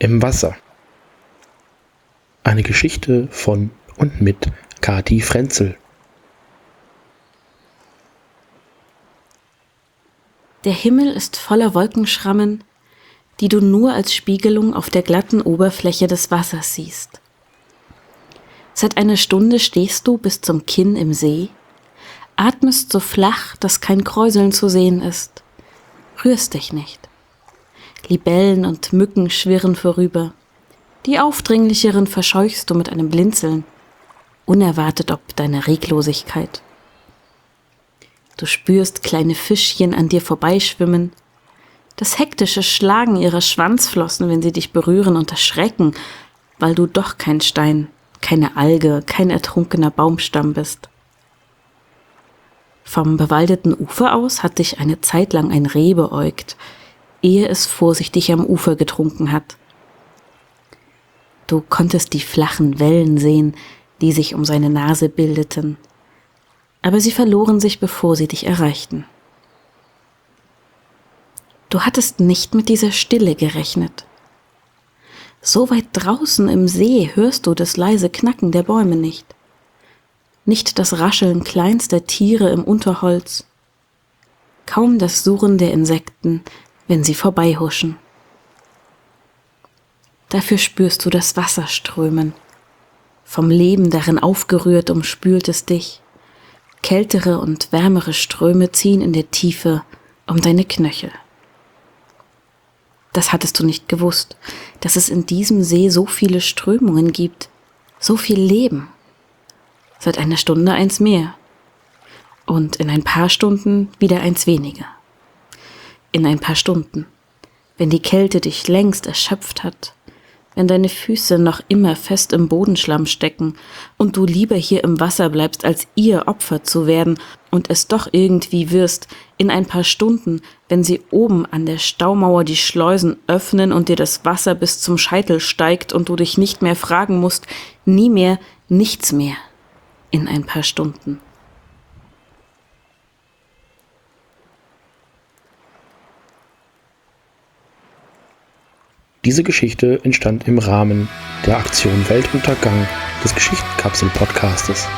im Wasser. Eine Geschichte von und mit Kati Frenzel. Der Himmel ist voller Wolkenschrammen, die du nur als Spiegelung auf der glatten Oberfläche des Wassers siehst. Seit einer Stunde stehst du bis zum Kinn im See, atmest so flach, dass kein Kräuseln zu sehen ist, rührst dich nicht. Libellen und Mücken schwirren vorüber. Die aufdringlicheren verscheuchst du mit einem Blinzeln, unerwartet ob deiner Reglosigkeit. Du spürst kleine Fischchen an dir vorbeischwimmen, das hektische Schlagen ihrer Schwanzflossen, wenn sie dich berühren und erschrecken, weil du doch kein Stein, keine Alge, kein ertrunkener Baumstamm bist. Vom bewaldeten Ufer aus hat dich eine Zeit lang ein Reh beäugt, ehe es vorsichtig am Ufer getrunken hat. Du konntest die flachen Wellen sehen, die sich um seine Nase bildeten, aber sie verloren sich, bevor sie dich erreichten. Du hattest nicht mit dieser Stille gerechnet. So weit draußen im See hörst du das leise Knacken der Bäume nicht, nicht das Rascheln kleinster Tiere im Unterholz, kaum das Surren der Insekten, wenn sie vorbeihuschen. Dafür spürst du das Wasser strömen. Vom Leben darin aufgerührt umspült es dich. Kältere und wärmere Ströme ziehen in der Tiefe um deine Knöchel. Das hattest du nicht gewusst, dass es in diesem See so viele Strömungen gibt, so viel Leben. Seit einer Stunde eins mehr und in ein paar Stunden wieder eins weniger in ein paar Stunden, wenn die Kälte dich längst erschöpft hat, wenn deine Füße noch immer fest im Bodenschlamm stecken und du lieber hier im Wasser bleibst, als ihr Opfer zu werden und es doch irgendwie wirst, in ein paar Stunden, wenn sie oben an der Staumauer die Schleusen öffnen und dir das Wasser bis zum Scheitel steigt und du dich nicht mehr fragen musst, nie mehr, nichts mehr, in ein paar Stunden. Diese Geschichte entstand im Rahmen der Aktion Weltuntergang des Geschichtenkapsel-Podcastes.